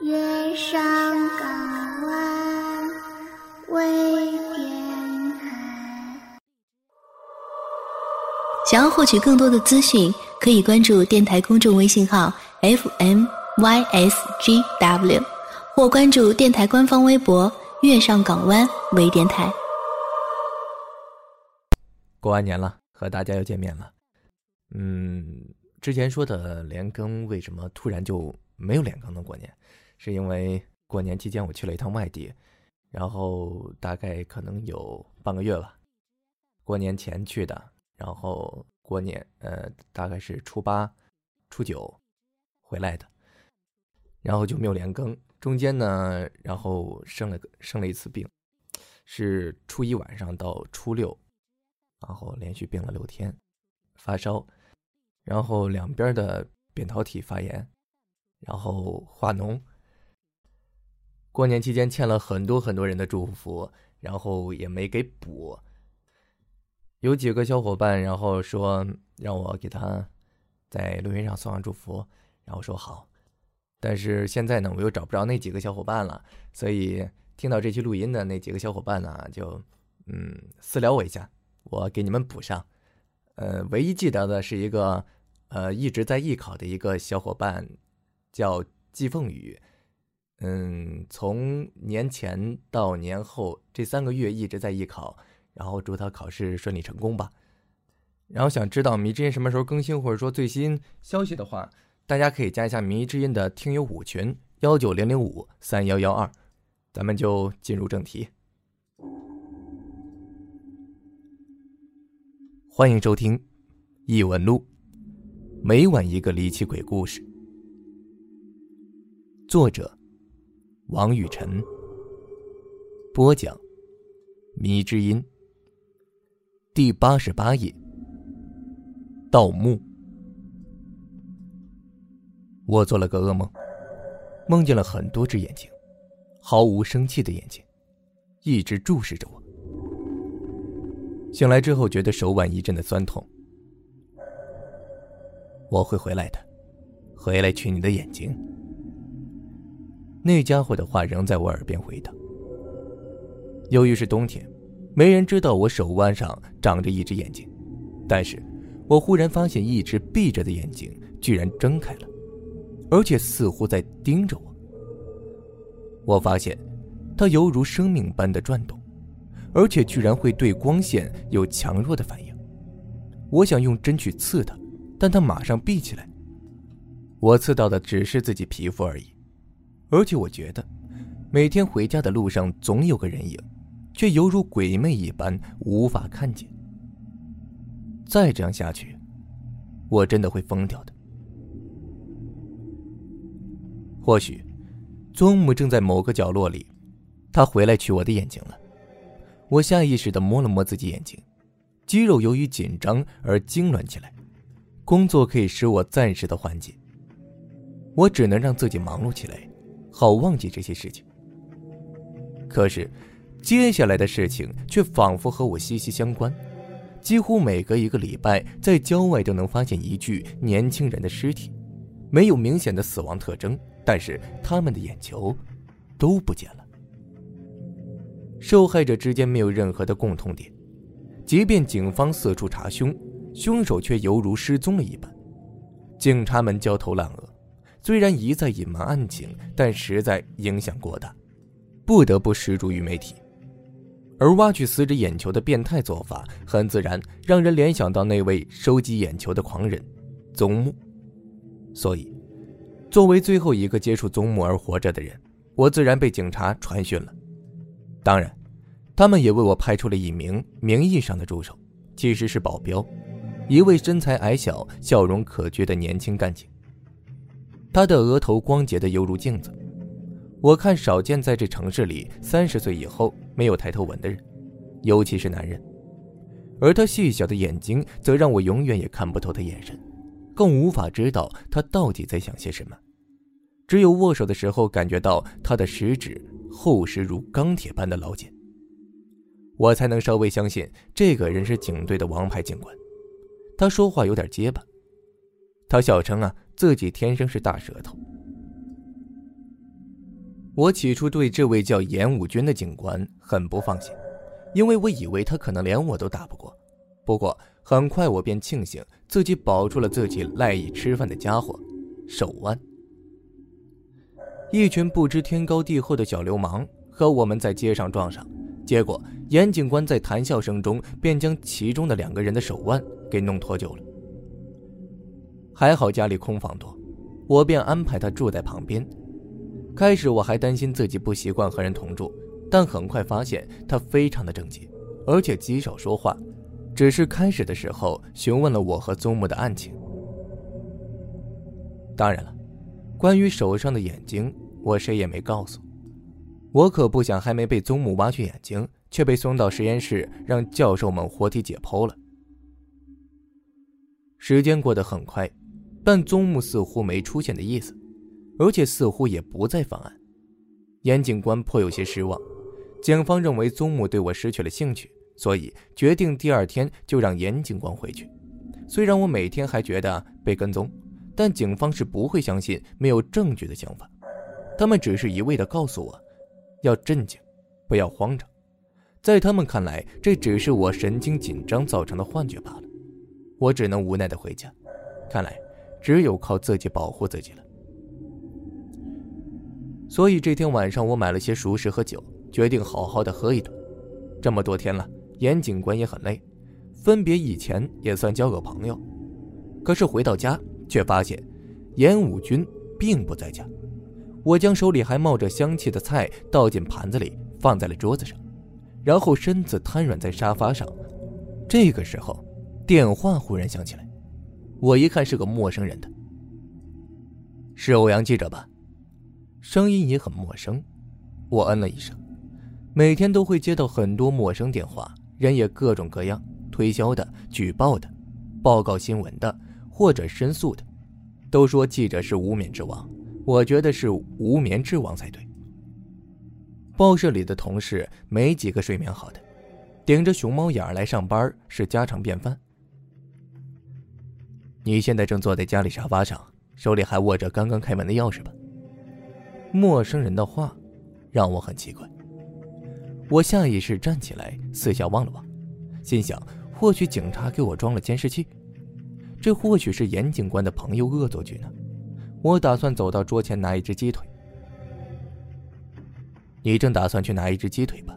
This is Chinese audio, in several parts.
月上港湾微电台。想要获取更多的资讯，可以关注电台公众微信号 FMYSGW，或关注电台官方微博“月上港湾微电台”。过完年了，和大家又见面了。嗯，之前说的连更，为什么突然就没有连更呢？过年，是因为过年期间我去了一趟外地，然后大概可能有半个月吧。过年前去的，然后过年呃大概是初八、初九回来的，然后就没有连更。中间呢，然后生了个生了一次病，是初一晚上到初六。然后连续病了六天，发烧，然后两边的扁桃体发炎，然后化脓。过年期间欠了很多很多人的祝福，然后也没给补。有几个小伙伴，然后说让我给他在录音上送上祝福，然后说好。但是现在呢，我又找不着那几个小伙伴了，所以听到这期录音的那几个小伙伴呢，就嗯私聊我一下。我给你们补上，呃，唯一记得的是一个，呃，一直在艺考的一个小伙伴，叫季凤雨，嗯，从年前到年后这三个月一直在艺考，然后祝他考试顺利成功吧。然后想知道迷之音什么时候更新或者说最新消息的话，大家可以加一下迷之音的听友五群幺九零零五三幺幺二，咱们就进入正题。欢迎收听《异闻录》，每晚一个离奇鬼故事。作者：王雨晨。播讲：迷之音。第八十八页。盗墓。我做了个噩梦，梦见了很多只眼睛，毫无生气的眼睛，一直注视着我。醒来之后，觉得手腕一阵的酸痛。我会回来的，回来取你的眼睛。那家伙的话仍在我耳边回荡。由于是冬天，没人知道我手腕上长着一只眼睛，但是我忽然发现一只闭着的眼睛居然睁开了，而且似乎在盯着我。我发现，它犹如生命般的转动。而且居然会对光线有强弱的反应。我想用针去刺它，但它马上闭起来。我刺到的只是自己皮肤而已，而且我觉得，每天回家的路上总有个人影，却犹如鬼魅一般无法看见。再这样下去，我真的会疯掉的。或许，宗母正在某个角落里，他回来取我的眼睛了。我下意识的摸了摸自己眼睛，肌肉由于紧张而痉挛起来。工作可以使我暂时的缓解，我只能让自己忙碌起来，好忘记这些事情。可是，接下来的事情却仿佛和我息息相关。几乎每隔一个礼拜，在郊外都能发现一具年轻人的尸体，没有明显的死亡特征，但是他们的眼球都不见了。受害者之间没有任何的共同点，即便警方四处查凶，凶手却犹如失踪了一般。警察们焦头烂额，虽然一再隐瞒案情，但实在影响过大，不得不施诸于媒体。而挖取死者眼球的变态做法，很自然让人联想到那位收集眼球的狂人宗木。所以，作为最后一个接触宗木而活着的人，我自然被警察传讯了。当然，他们也为我派出了一名名义上的助手，其实是保镖，一位身材矮小、笑容可掬的年轻干警。他的额头光洁的犹如镜子，我看少见在这城市里三十岁以后没有抬头纹的人，尤其是男人。而他细小的眼睛，则让我永远也看不透他眼神，更无法知道他到底在想些什么。只有握手的时候，感觉到他的食指。厚实如钢铁般的老茧，我才能稍微相信这个人是警队的王牌警官。他说话有点结巴，他笑称啊自己天生是大舌头。我起初对这位叫严武军的警官很不放心，因为我以为他可能连我都打不过。不过很快我便庆幸自己保住了自己赖以吃饭的家伙——手腕。一群不知天高地厚的小流氓和我们在街上撞上，结果严警官在谈笑声中便将其中的两个人的手腕给弄脱臼了。还好家里空房多，我便安排他住在旁边。开始我还担心自己不习惯和人同住，但很快发现他非常的正经，而且极少说话，只是开始的时候询问了我和宗木的案情。当然了，关于手上的眼睛，我谁也没告诉。我可不想还没被宗木挖去眼睛，却被送到实验室让教授们活体解剖了。时间过得很快，但宗木似乎没出现的意思。而且似乎也不再犯案，严警官颇有些失望。警方认为宗木对我失去了兴趣，所以决定第二天就让严警官回去。虽然我每天还觉得被跟踪，但警方是不会相信没有证据的想法。他们只是一味的告诉我，要镇静，不要慌张。在他们看来，这只是我神经紧张造成的幻觉罢了。我只能无奈的回家。看来，只有靠自己保护自己了。所以这天晚上，我买了些熟食和酒，决定好好的喝一顿。这么多天了，严警官也很累，分别以前也算交个朋友。可是回到家，却发现严武军并不在家。我将手里还冒着香气的菜倒进盘子里，放在了桌子上，然后身子瘫软在沙发上。这个时候，电话忽然响起来，我一看是个陌生人的，是欧阳记者吧？声音也很陌生，我嗯了一声。每天都会接到很多陌生电话，人也各种各样，推销的、举报的、报告新闻的，或者申诉的。都说记者是无眠之王，我觉得是无眠之王才对。报社里的同事没几个睡眠好的，顶着熊猫眼来上班是家常便饭。你现在正坐在家里沙发上，手里还握着刚刚开门的钥匙吧？陌生人的话，让我很奇怪。我下意识站起来，四下望了望，心想：或许警察给我装了监视器，这或许是严警官的朋友恶作剧呢。我打算走到桌前拿一只鸡腿。你正打算去拿一只鸡腿吧？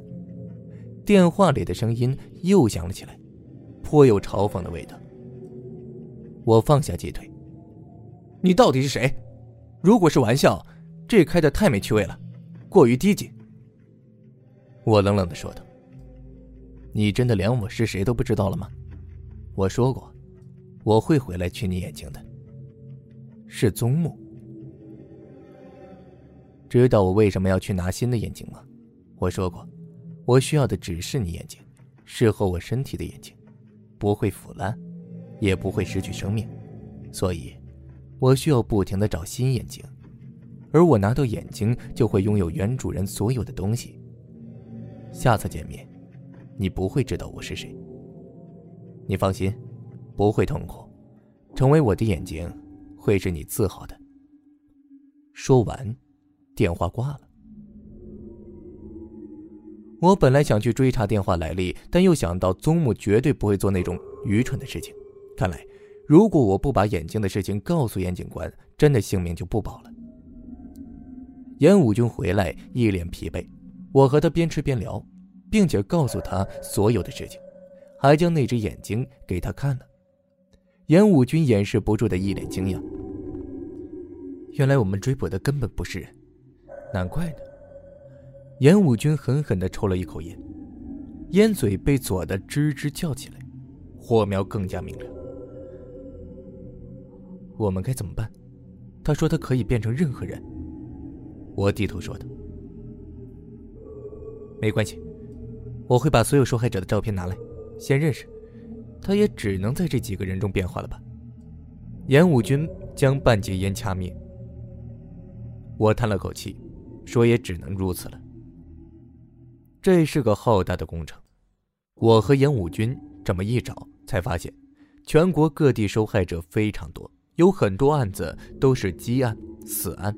电话里的声音又响了起来，颇有嘲讽的味道。我放下鸡腿。你到底是谁？如果是玩笑。这开的太没趣味了，过于低级。我冷冷的说道：“你真的连我是谁都不知道了吗？我说过，我会回来取你眼睛的。是宗木。知道我为什么要去拿新的眼睛吗？我说过，我需要的只是你眼睛，适合我身体的眼睛，不会腐烂，也不会失去生命。所以，我需要不停的找新眼睛。”而我拿到眼睛，就会拥有原主人所有的东西。下次见面，你不会知道我是谁。你放心，不会痛苦。成为我的眼睛，会是你自豪的。说完，电话挂了。我本来想去追查电话来历，但又想到宗木绝对不会做那种愚蠢的事情。看来，如果我不把眼睛的事情告诉严警官，真的性命就不保了。严武军回来，一脸疲惫。我和他边吃边聊，并且告诉他所有的事情，还将那只眼睛给他看了。严武军掩饰不住的一脸惊讶。原来我们追捕的根本不是人，难怪呢。严武军狠狠地抽了一口烟，烟嘴被左的吱吱叫起来，火苗更加明亮。我们该怎么办？他说他可以变成任何人。我低头说道：“没关系，我会把所有受害者的照片拿来，先认识。他也只能在这几个人中变化了吧？”严武军将半截烟掐灭。我叹了口气，说：“也只能如此了。这是个浩大的工程。我和严武军这么一找，才发现，全国各地受害者非常多，有很多案子都是积案、死案。”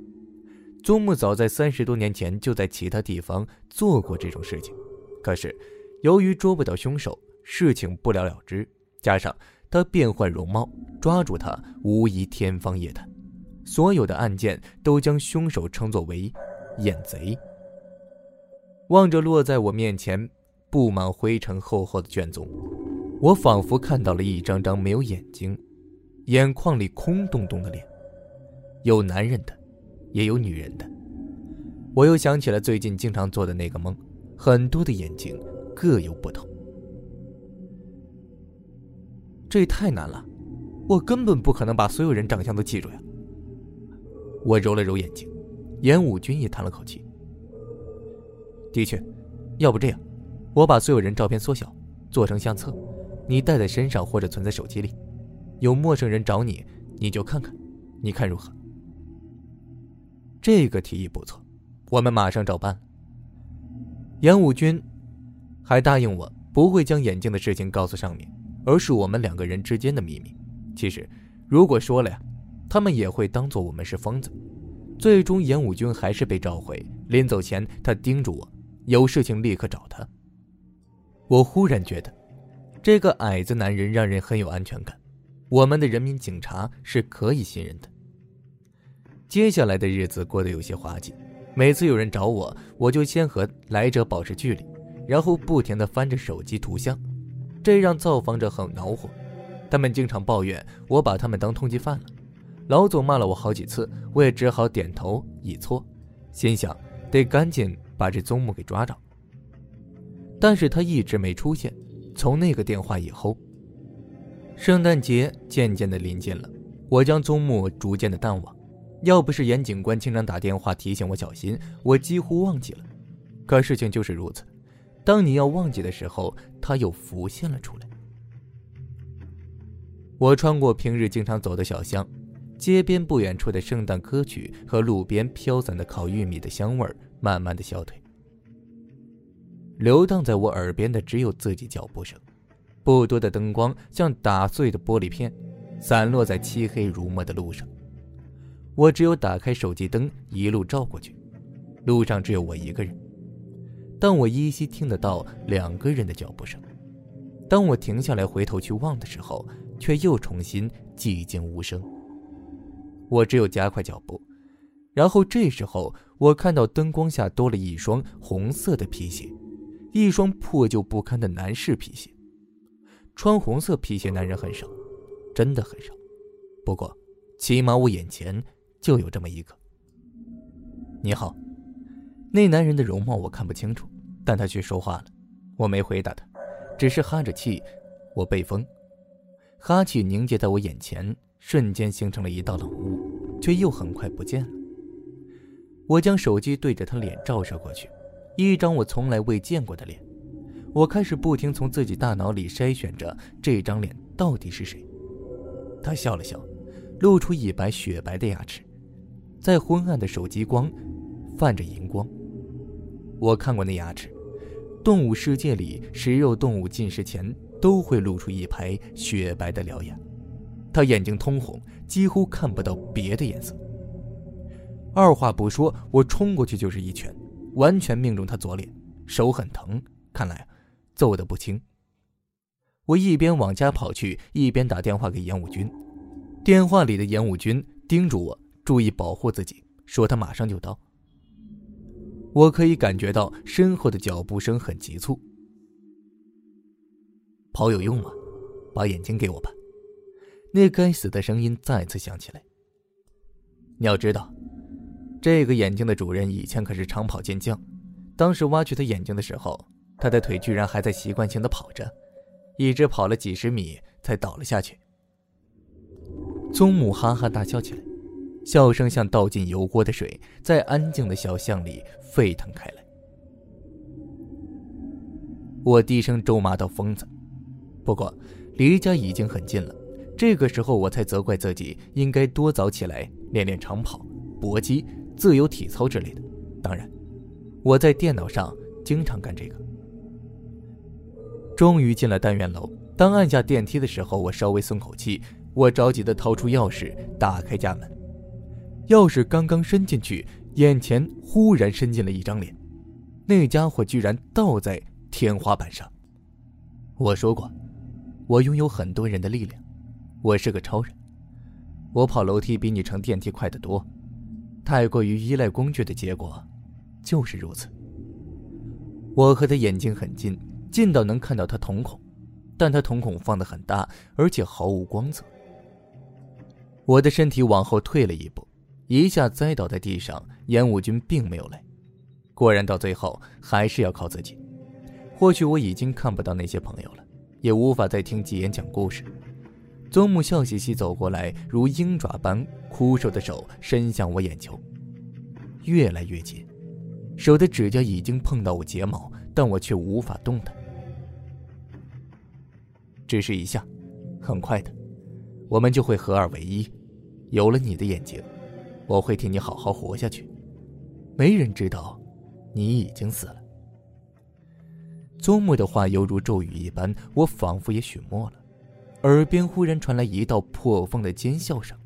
宗木早在三十多年前就在其他地方做过这种事情，可是由于捉不到凶手，事情不了了之。加上他变换容貌，抓住他无疑天方夜谭。所有的案件都将凶手称作为“眼贼”。望着落在我面前布满灰尘厚厚的卷宗，我仿佛看到了一张张没有眼睛、眼眶里空洞洞的脸，有男人的。也有女人的，我又想起了最近经常做的那个梦，很多的眼睛各有不同。这也太难了，我根本不可能把所有人长相都记住呀。我揉了揉眼睛，严武军也叹了口气。的确，要不这样，我把所有人照片缩小，做成相册，你带在身上或者存在手机里，有陌生人找你，你就看看，你看如何？这个提议不错，我们马上照办。严武军还答应我不会将眼镜的事情告诉上面，而是我们两个人之间的秘密。其实，如果说了呀，他们也会当做我们是疯子。最终，严武军还是被召回。临走前，他叮嘱我，有事情立刻找他。我忽然觉得，这个矮子男人让人很有安全感。我们的人民警察是可以信任的。接下来的日子过得有些滑稽，每次有人找我，我就先和来者保持距离，然后不停地翻着手机图像，这让造访者很恼火。他们经常抱怨我把他们当通缉犯了。老总骂了我好几次，我也只好点头以错，心想得赶紧把这宗木给抓着。但是他一直没出现。从那个电话以后，圣诞节渐渐的临近了，我将宗木逐渐的淡忘。要不是严警官经常打电话提醒我小心，我几乎忘记了。可事情就是如此，当你要忘记的时候，他又浮现了出来。我穿过平日经常走的小巷，街边不远处的圣诞歌曲和路边飘散的烤玉米的香味儿慢慢的消退。流荡在我耳边的只有自己脚步声，不多的灯光像打碎的玻璃片，散落在漆黑如墨的路上。我只有打开手机灯，一路照过去。路上只有我一个人，但我依稀听得到两个人的脚步声。当我停下来回头去望的时候，却又重新寂静无声。我只有加快脚步，然后这时候我看到灯光下多了一双红色的皮鞋，一双破旧不堪的男士皮鞋。穿红色皮鞋男人很少，真的很少。不过，起码我眼前。就有这么一个。你好，那男人的容貌我看不清楚，但他却说话了。我没回答他，只是哈着气。我被风，哈气凝结在我眼前，瞬间形成了一道冷雾，却又很快不见了。我将手机对着他脸照射过去，一张我从来未见过的脸。我开始不停从自己大脑里筛选着这张脸到底是谁。他笑了笑，露出一白雪白的牙齿。在昏暗的手机光，泛着银光。我看过那牙齿，动物世界里食肉动物进食前都会露出一排雪白的獠牙。他眼睛通红，几乎看不到别的颜色。二话不说，我冲过去就是一拳，完全命中他左脸，手很疼，看来揍得不轻。我一边往家跑去，一边打电话给严武军。电话里的严武军叮嘱我。注意保护自己，说他马上就到。我可以感觉到身后的脚步声很急促。跑有用吗？把眼睛给我吧。那该死的声音再次响起来。你要知道，这个眼睛的主人以前可是长跑健将，当时挖去他眼睛的时候，他的腿居然还在习惯性的跑着，一直跑了几十米才倒了下去。宗母哈哈大笑起来。笑声像倒进油锅的水，在安静的小巷里沸腾开来。我低声咒骂道：“疯子！”不过离家已经很近了，这个时候我才责怪自己应该多早起来练练长跑、搏击、自由体操之类的。当然，我在电脑上经常干这个。终于进了单元楼，当按下电梯的时候，我稍微松口气。我着急地掏出钥匙，打开家门。钥匙刚刚伸进去，眼前忽然伸进了一张脸，那家伙居然倒在天花板上。我说过，我拥有很多人的力量，我是个超人。我跑楼梯比你乘电梯快得多，太过于依赖工具的结果，就是如此。我和他眼睛很近，近到能看到他瞳孔，但他瞳孔放得很大，而且毫无光泽。我的身体往后退了一步，一下栽倒在地上。烟雾君并没有来，果然到最后还是要靠自己。或许我已经看不到那些朋友了，也无法再听吉言讲故事。宗木笑嘻嘻走过来，如鹰爪般枯瘦的手伸向我眼球，越来越近。手的指甲已经碰到我睫毛，但我却无法动弹。只是一下，很快的，我们就会合二为一。有了你的眼睛，我会替你好好活下去。没人知道，你已经死了。宗木的话犹如咒语一般，我仿佛也许默了。耳边忽然传来一道破风的尖笑声，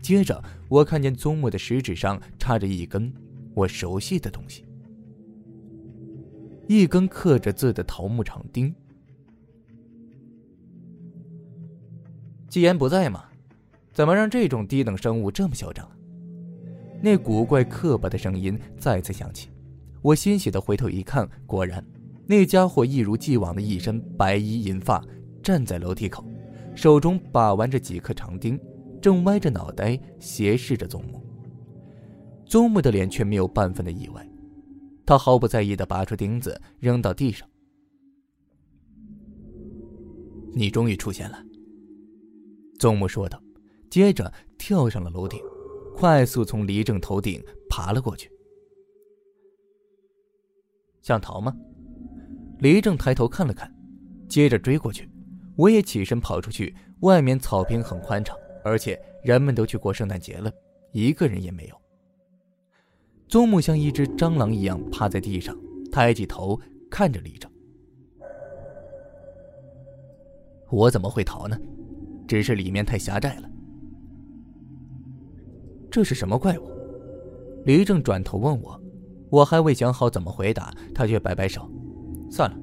接着我看见宗木的食指上插着一根。我熟悉的东西，一根刻着字的桃木长钉。既然不在嘛，怎么让这种低等生物这么嚣张？那古怪刻薄的声音再次响起。我欣喜的回头一看，果然，那家伙一如既往的一身白衣银发，站在楼梯口，手中把玩着几颗长钉，正歪着脑袋斜视着宗木。宗木的脸却没有半分的意外，他毫不在意的拔出钉子扔到地上。你终于出现了，宗母说道，接着跳上了楼顶，快速从黎正头顶爬了过去。想逃吗？黎正抬头看了看，接着追过去。我也起身跑出去，外面草坪很宽敞，而且人们都去过圣诞节了，一个人也没有。宗母像一只蟑螂一样趴在地上，抬起头看着李正。我怎么会逃呢？只是里面太狭窄了。这是什么怪物？黎正转头问我，我还未想好怎么回答，他却摆摆手：“算了，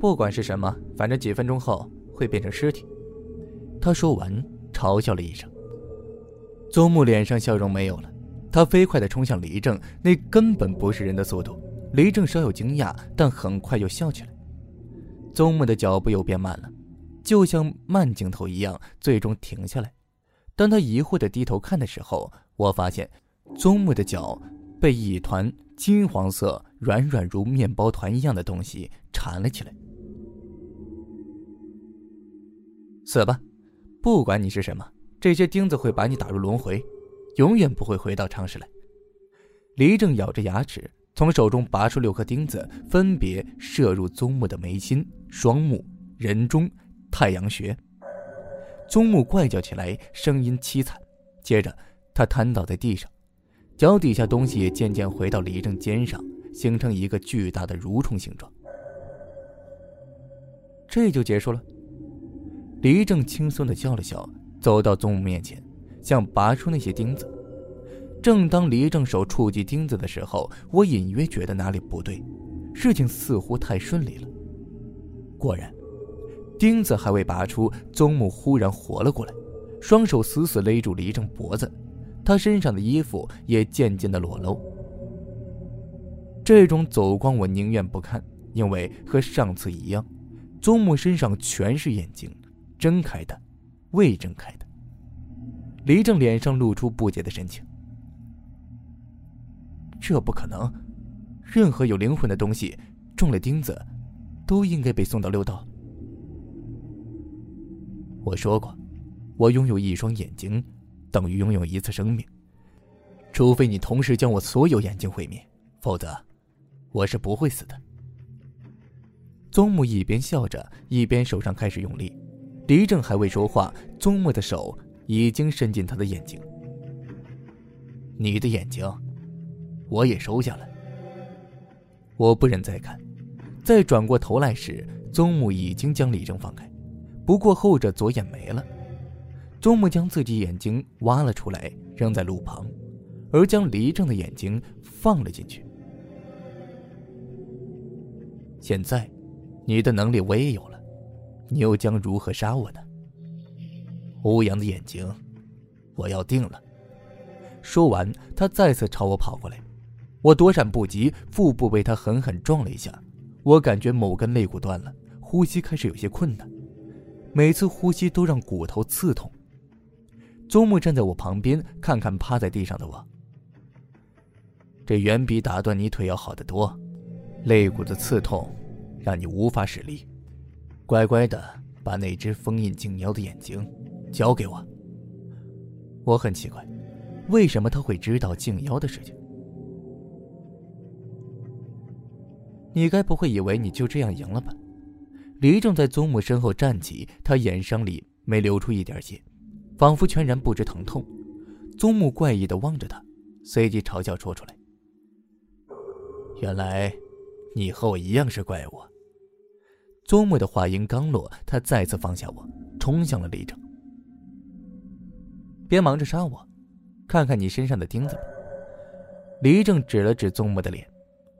不管是什么，反正几分钟后会变成尸体。”他说完，嘲笑了一声。宗木脸上笑容没有了。他飞快地冲向黎正，那根本不是人的速度。黎正稍有惊讶，但很快又笑起来。宗木的脚步又变慢了，就像慢镜头一样，最终停下来。当他疑惑地低头看的时候，我发现宗木的脚被一团金黄色、软软如面包团一样的东西缠了起来。死吧，不管你是什么，这些钉子会把你打入轮回。永远不会回到常识来。黎正咬着牙齿，从手中拔出六颗钉子，分别射入宗木的眉心、双目、人中、太阳穴。宗木怪叫起来，声音凄惨。接着，他瘫倒在地上，脚底下东西也渐渐回到黎正肩上，形成一个巨大的蠕虫形状。这就结束了。黎正轻松地笑了笑，走到宗木面前。想拔出那些钉子，正当黎正手触及钉子的时候，我隐约觉得哪里不对，事情似乎太顺利了。果然，钉子还未拔出，宗木忽然活了过来，双手死死勒住黎正脖子，他身上的衣服也渐渐的裸露。这种走光我宁愿不看，因为和上次一样，宗木身上全是眼睛，睁开的，未睁开的。黎正脸上露出不解的神情。这不可能，任何有灵魂的东西中了钉子，都应该被送到六道。我说过，我拥有一双眼睛，等于拥有一次生命。除非你同时将我所有眼睛毁灭，否则，我是不会死的。宗木一边笑着，一边手上开始用力。黎正还未说话，宗木的手。已经伸进他的眼睛，你的眼睛，我也收下了。我不忍再看，再转过头来时，宗木已经将李正放开，不过后者左眼没了。宗木将自己眼睛挖了出来，扔在路旁，而将黎正的眼睛放了进去。现在，你的能力我也有了，你又将如何杀我呢？欧阳的眼睛，我要定了。说完，他再次朝我跑过来，我躲闪不及，腹部被他狠狠撞了一下，我感觉某根肋骨断了，呼吸开始有些困难，每次呼吸都让骨头刺痛。宗木站在我旁边，看看趴在地上的我，这远比打断你腿要好得多，肋骨的刺痛让你无法使力，乖乖的把那只封印静妖的眼睛交给我。我很奇怪。为什么他会知道静妖的事情？你该不会以为你就这样赢了吧？黎正在宗母身后站起，他眼梢里没流出一点血，仿佛全然不知疼痛。宗母怪异的望着他，随即嘲笑说出来：“原来，你和我一样是怪物。”宗母的话音刚落，他再次放下我，冲向了黎正。别忙着杀我。看看你身上的钉子吧。黎正指了指宗木的脸，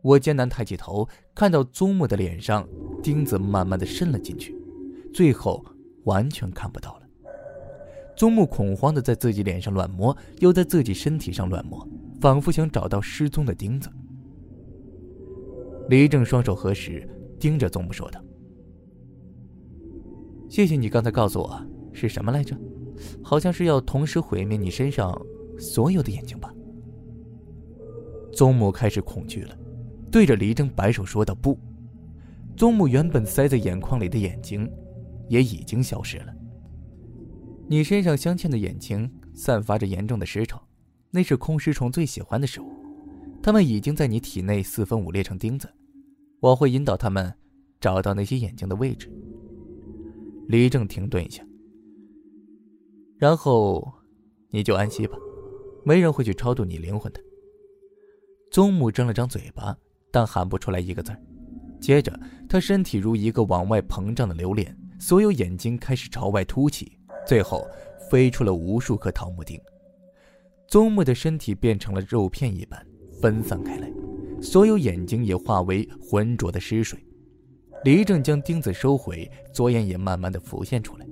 我艰难抬起头，看到宗木的脸上钉子慢慢的渗了进去，最后完全看不到了。宗木恐慌的在自己脸上乱摸，又在自己身体上乱摸，仿佛想找到失踪的钉子。李正双手合十，盯着宗木说道：“谢谢你刚才告诉我是什么来着？好像是要同时毁灭你身上。”所有的眼睛吧。宗母开始恐惧了，对着黎正摆手说道：“不。”宗母原本塞在眼眶里的眼睛，也已经消失了。你身上镶嵌的眼睛散发着严重的尸臭，那是空尸虫最喜欢的食物。它们已经在你体内四分五裂成钉子，我会引导他们找到那些眼睛的位置。黎正停顿一下，然后你就安息吧。没人会去超度你灵魂的。宗母张了张嘴巴，但喊不出来一个字接着，他身体如一个往外膨胀的榴莲，所有眼睛开始朝外凸起，最后飞出了无数颗桃木钉。宗母的身体变成了肉片一般分散开来，所有眼睛也化为浑浊的尸水。黎正将钉子收回，左眼也慢慢的浮现出来。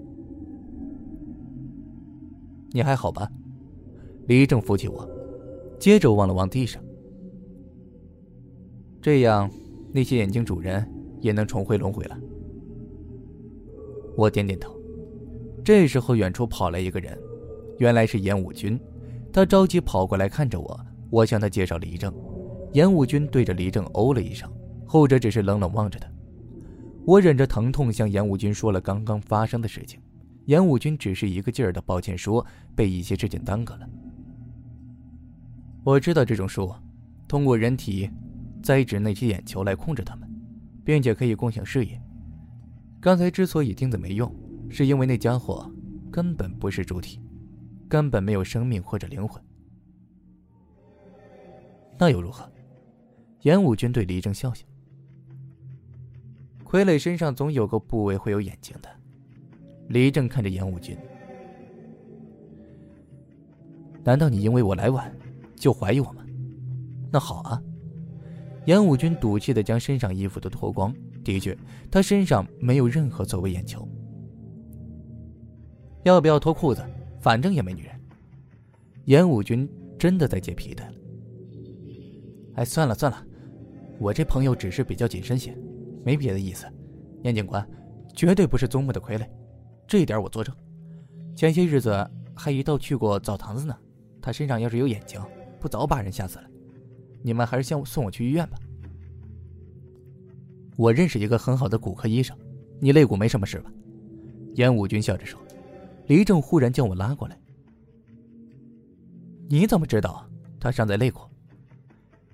你还好吧？李正扶起我，接着望了望地上。这样，那些眼睛主人也能重回轮回了。我点点头。这时候，远处跑来一个人，原来是严武军。他着急跑过来，看着我。我向他介绍李正。严武军对着李正哦了一声，后者只是冷冷望着他。我忍着疼痛向严武军说了刚刚发生的事情。严武军只是一个劲儿的抱歉说，被一些事情耽搁了。我知道这种术，通过人体栽植那些眼球来控制他们，并且可以共享视野。刚才之所以钉子没用，是因为那家伙根本不是主体，根本没有生命或者灵魂。那又如何？严武军对李正笑笑。傀儡身上总有个部位会有眼睛的。李正看着严武军，难道你因为我来晚？就怀疑我们？那好啊！严武军赌气的将身上衣服都脱光。的确，他身上没有任何作为眼球。要不要脱裤子？反正也没女人。严武军真的在解皮带了。哎，算了算了，我这朋友只是比较谨慎些，没别的意思。严警官，绝对不是宗木的傀儡，这一点我作证。前些日子还一道去过澡堂子呢。他身上要是有眼睛。不早把人吓死了，你们还是先送我去医院吧。我认识一个很好的骨科医生，你肋骨没什么事吧？严武军笑着说。黎正忽然将我拉过来。你怎么知道他伤在肋骨？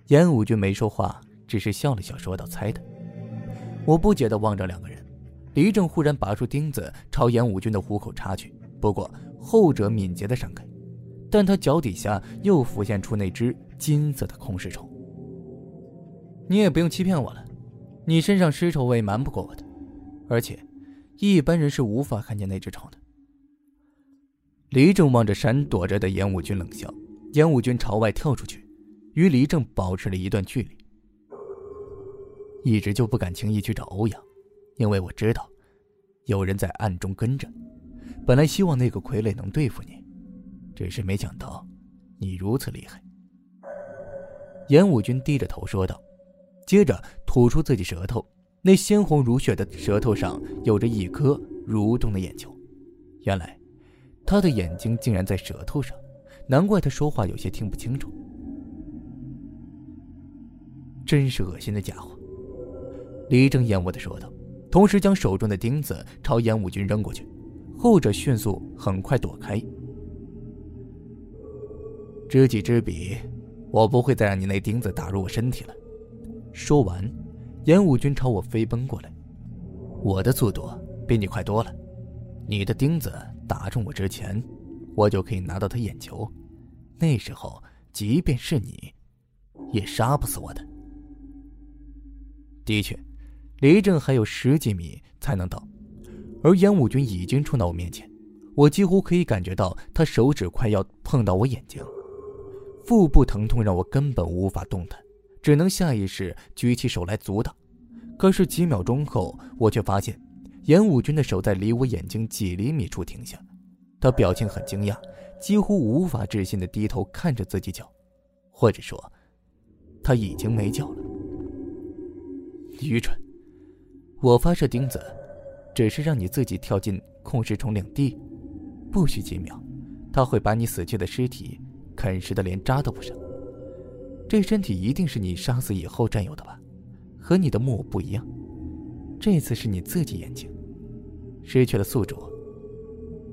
严武军没说话，只是笑了笑，说道：“猜的。”我不解的望着两个人。黎正忽然拔出钉子朝严武军的虎口插去，不过后者敏捷的闪开。但他脚底下又浮现出那只金色的空尸虫。你也不用欺骗我了，你身上尸臭味瞒不过我的，而且一般人是无法看见那只虫的。黎正望着闪躲着的严武军冷笑，严武军朝外跳出去，与黎正保持了一段距离。一直就不敢轻易去找欧阳，因为我知道，有人在暗中跟着。本来希望那个傀儡能对付你，只是没想到，你如此厉害。严武军低着头说道，接着吐出自己舌头，那鲜红如血的舌头上有着一颗蠕动的眼球。原来，他的眼睛竟然在舌头上，难怪他说话有些听不清楚。真是恶心的家伙！李正厌恶的说道，同时将手中的钉子朝严武军扔过去。后者迅速很快躲开。知己知彼，我不会再让你那钉子打入我身体了。说完，严武军朝我飞奔过来，我的速度比你快多了。你的钉子打中我之前，我就可以拿到他眼球，那时候即便是你，也杀不死我的。的确，离镇还有十几米才能到。而严武军已经冲到我面前，我几乎可以感觉到他手指快要碰到我眼睛，腹部疼痛让我根本无法动弹，只能下意识举起手来阻挡。可是几秒钟后，我却发现严武军的手在离我眼睛几厘米处停下，他表情很惊讶，几乎无法置信的低头看着自己脚，或者说，他已经没脚了。愚蠢！我发射钉子。只是让你自己跳进控制虫领地，不需几秒，他会把你死去的尸体啃食的连渣都不剩。这身体一定是你杀死以后占有的吧？和你的木偶不一样，这次是你自己眼睛失去了宿主，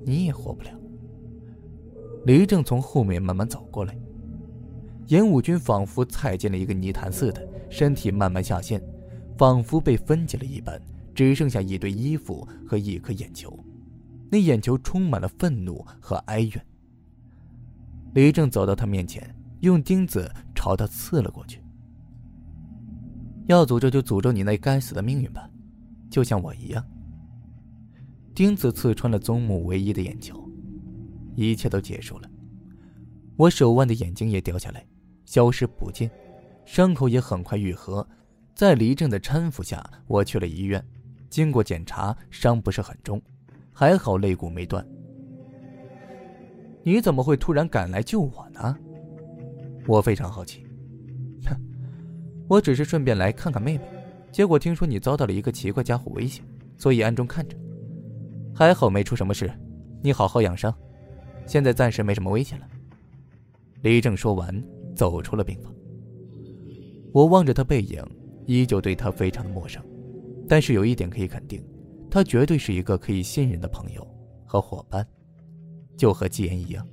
你也活不了。黎正从后面慢慢走过来，严武军仿佛踩进了一个泥潭似的，身体慢慢下陷，仿佛被分解了一般。只剩下一堆衣服和一颗眼球，那眼球充满了愤怒和哀怨。李正走到他面前，用钉子朝他刺了过去。要诅咒就诅咒你那该死的命运吧，就像我一样。钉子刺穿了宗母唯一的眼球，一切都结束了。我手腕的眼睛也掉下来，消失不见，伤口也很快愈合。在黎正的搀扶下，我去了医院。经过检查，伤不是很重，还好肋骨没断。你怎么会突然赶来救我呢？我非常好奇。哼，我只是顺便来看看妹妹，结果听说你遭到了一个奇怪家伙威胁，所以暗中看着。还好没出什么事，你好好养伤，现在暂时没什么危险了。李正说完，走出了病房。我望着他背影，依旧对他非常的陌生。但是有一点可以肯定，他绝对是一个可以信任的朋友和伙伴，就和纪言一样。